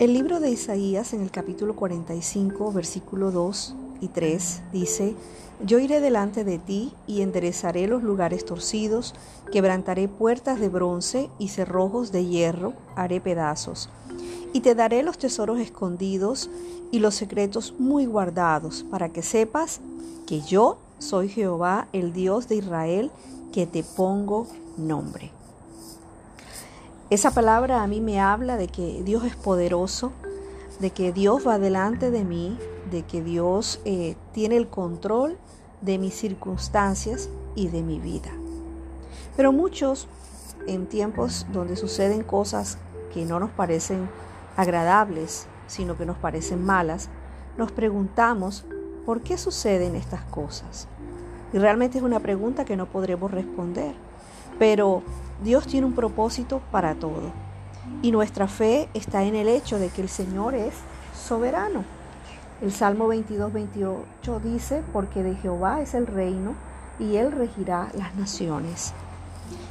El libro de Isaías en el capítulo 45, versículo 2 y 3 dice, Yo iré delante de ti y enderezaré los lugares torcidos, quebrantaré puertas de bronce y cerrojos de hierro, haré pedazos. Y te daré los tesoros escondidos y los secretos muy guardados, para que sepas que yo soy Jehová, el Dios de Israel, que te pongo nombre. Esa palabra a mí me habla de que Dios es poderoso, de que Dios va delante de mí, de que Dios eh, tiene el control de mis circunstancias y de mi vida. Pero muchos en tiempos donde suceden cosas que no nos parecen agradables, sino que nos parecen malas, nos preguntamos por qué suceden estas cosas. Y realmente es una pregunta que no podremos responder. Pero Dios tiene un propósito para todo. Y nuestra fe está en el hecho de que el Señor es soberano. El Salmo 22, 28 dice, porque de Jehová es el reino y él regirá las naciones.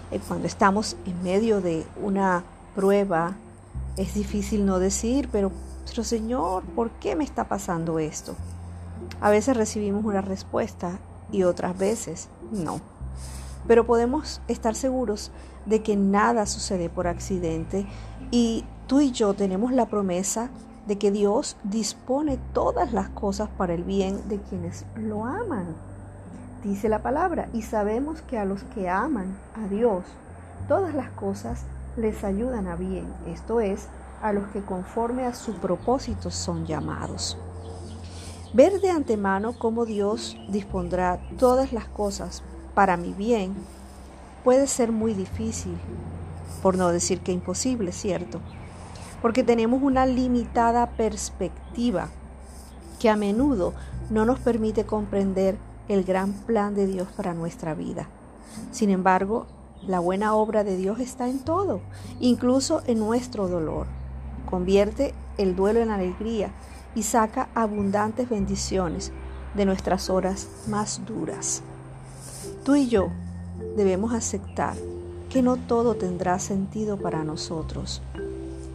Eh, cuando estamos en medio de una prueba, es difícil no decir, pero, pero Señor, ¿por qué me está pasando esto? A veces recibimos una respuesta y otras veces no pero podemos estar seguros de que nada sucede por accidente y tú y yo tenemos la promesa de que Dios dispone todas las cosas para el bien de quienes lo aman. Dice la palabra, y sabemos que a los que aman a Dios, todas las cosas les ayudan a bien, esto es, a los que conforme a su propósito son llamados. Ver de antemano cómo Dios dispondrá todas las cosas para mi bien puede ser muy difícil, por no decir que imposible, ¿cierto? Porque tenemos una limitada perspectiva que a menudo no nos permite comprender el gran plan de Dios para nuestra vida. Sin embargo, la buena obra de Dios está en todo, incluso en nuestro dolor. Convierte el duelo en alegría y saca abundantes bendiciones de nuestras horas más duras. Tú y yo debemos aceptar que no todo tendrá sentido para nosotros.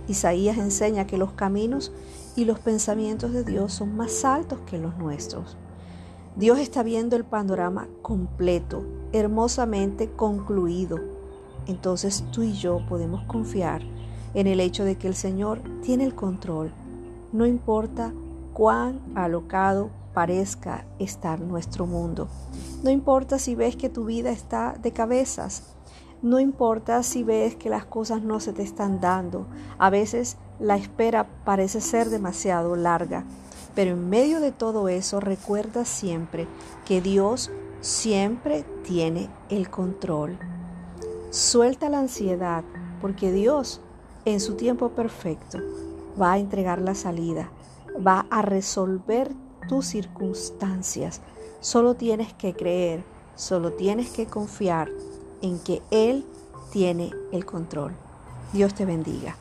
Isaías enseña que los caminos y los pensamientos de Dios son más altos que los nuestros. Dios está viendo el panorama completo, hermosamente concluido. Entonces tú y yo podemos confiar en el hecho de que el Señor tiene el control, no importa cuán alocado parezca estar nuestro mundo. No importa si ves que tu vida está de cabezas. No importa si ves que las cosas no se te están dando. A veces la espera parece ser demasiado larga. Pero en medio de todo eso recuerda siempre que Dios siempre tiene el control. Suelta la ansiedad porque Dios en su tiempo perfecto va a entregar la salida, va a resolver tus circunstancias. Solo tienes que creer, solo tienes que confiar en que Él tiene el control. Dios te bendiga.